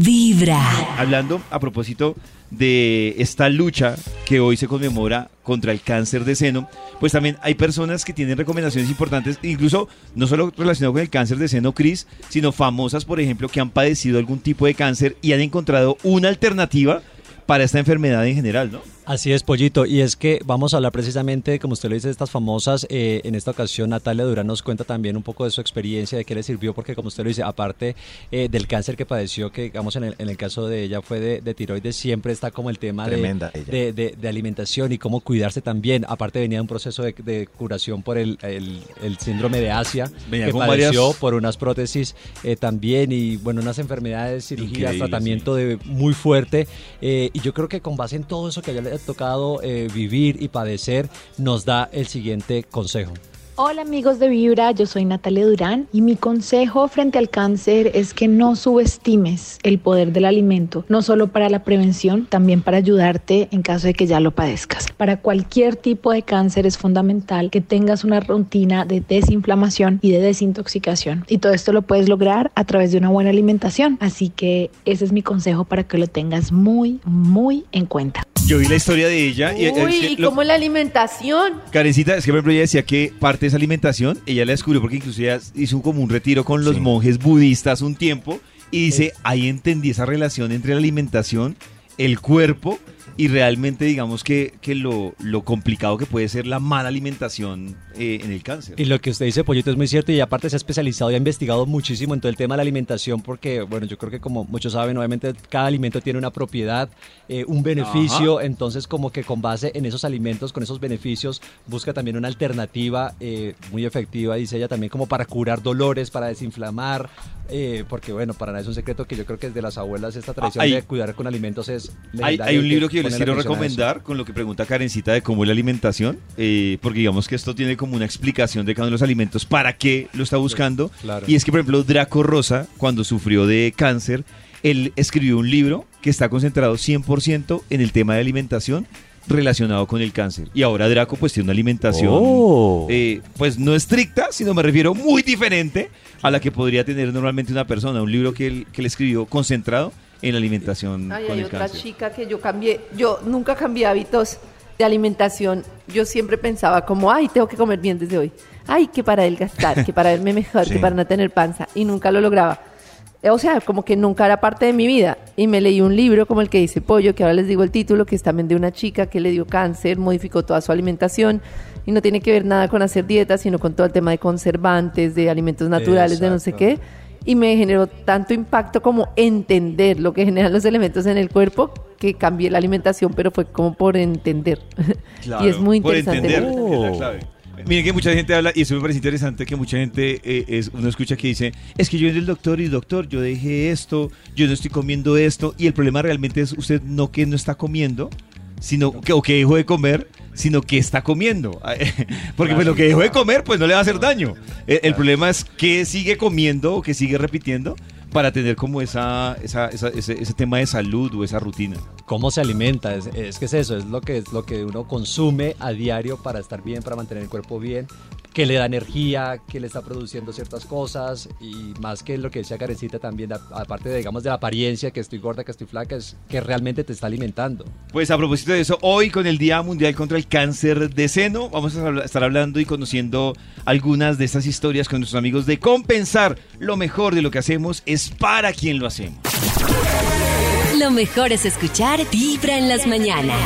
Vibra. Hablando a propósito de esta lucha que hoy se conmemora contra el cáncer de seno, pues también hay personas que tienen recomendaciones importantes, incluso no solo relacionado con el cáncer de seno, Cris, sino famosas, por ejemplo, que han padecido algún tipo de cáncer y han encontrado una alternativa para esta enfermedad en general, ¿no? Así es, Pollito. Y es que vamos a hablar precisamente, como usted lo dice, de estas famosas. Eh, en esta ocasión, Natalia Durán nos cuenta también un poco de su experiencia, de qué le sirvió, porque como usted lo dice, aparte eh, del cáncer que padeció, que digamos en el, en el caso de ella fue de, tiroides, siempre está como el tema de, de, alimentación y cómo cuidarse también. Aparte venía un proceso de, curación por el, el, síndrome de Asia, que padeció por unas prótesis eh, también y bueno, unas enfermedades, cirugías, tratamiento de muy fuerte. y yo creo que con base en todo eso que ella le tocado eh, vivir y padecer, nos da el siguiente consejo. Hola amigos de Vibra, yo soy Natalia Durán y mi consejo frente al cáncer es que no subestimes el poder del alimento, no solo para la prevención, también para ayudarte en caso de que ya lo padezcas. Para cualquier tipo de cáncer es fundamental que tengas una rutina de desinflamación y de desintoxicación y todo esto lo puedes lograr a través de una buena alimentación, así que ese es mi consejo para que lo tengas muy, muy en cuenta. Yo vi la historia de ella. Y, Uy, ¿cómo la alimentación? Karencita, es que por ejemplo ella decía que parte de esa alimentación, ella la descubrió porque incluso ella hizo como un retiro con los monjes budistas un tiempo y dice, ahí entendí esa relación entre la alimentación, el cuerpo y realmente digamos que, que lo, lo, complicado que puede ser la mala alimentación eh, en el cáncer. Y lo que usted dice, Pollito, es muy cierto y aparte se ha especializado y ha investigado muchísimo en todo el tema de la alimentación porque, bueno, yo creo que como muchos saben, obviamente cada alimento tiene una propiedad, eh, un beneficio, entonces como que con base en esos alimentos, con esos beneficios, busca también una alternativa eh, muy efectiva, dice ella también como para curar dolores, para desinflamar, porque bueno, para nada es un secreto que yo creo que desde las abuelas esta tradición de cuidar con alimentos es... Hay, hay un libro que les quiero recomendar con lo que pregunta Karencita de cómo es la alimentación, eh, porque digamos que esto tiene como una explicación de cada uno de los alimentos, para qué lo está buscando. Y es que, por ejemplo, Draco Rosa, cuando sufrió de cáncer, él escribió un libro que está concentrado 100% en el tema de alimentación relacionado con el cáncer. Y ahora Draco pues tiene una alimentación oh. eh, pues no estricta, sino me refiero muy diferente a la que podría tener normalmente una persona. Un libro que él, que él escribió concentrado en la alimentación. Ay, hay otra chica que yo cambié, yo nunca cambié hábitos de alimentación. Yo siempre pensaba como, ay, tengo que comer bien desde hoy. Ay, que para adelgazar, que para verme mejor, que para no tener panza. Y nunca lo lograba. O sea, como que nunca era parte de mi vida. Y me leí un libro como el que dice Pollo, que ahora les digo el título, que es también de una chica que le dio cáncer, modificó toda su alimentación y no tiene que ver nada con hacer dieta, sino con todo el tema de conservantes, de alimentos naturales, de no sé qué y me generó tanto impacto como entender lo que generan los elementos en el cuerpo que cambié la alimentación, pero fue como por entender. y es muy interesante. Miren que mucha gente habla, y eso me parece interesante, que mucha gente, eh, es, uno escucha que dice, es que yo soy el doctor y doctor, yo dejé esto, yo no estoy comiendo esto, y el problema realmente es usted no que no está comiendo, sino que, o que dejó de comer, sino que está comiendo. Porque pues lo que dejó de comer, pues no le va a hacer daño. El, problema es que sigue comiendo o que sigue repitiendo para tener como esa, esa, ese, tema de salud o esa rutina. ¿Cómo se alimenta? Es, es, que es eso, es lo que, es lo que uno consume a diario para estar bien, para mantener el cuerpo bien, que le da energía, que le está produciendo ciertas cosas y más que lo que decía Karencita también, aparte de, digamos, de la apariencia, que estoy gorda, que estoy flaca, es que realmente te está alimentando. Pues a propósito de eso, hoy con el Día Mundial contra el Cáncer de Seno, vamos a estar hablando y conociendo algunas de estas historias con nuestros amigos de compensar lo mejor de lo que hacemos es para quien lo hacemos. Lo mejor es escuchar Vibra en las mañanas.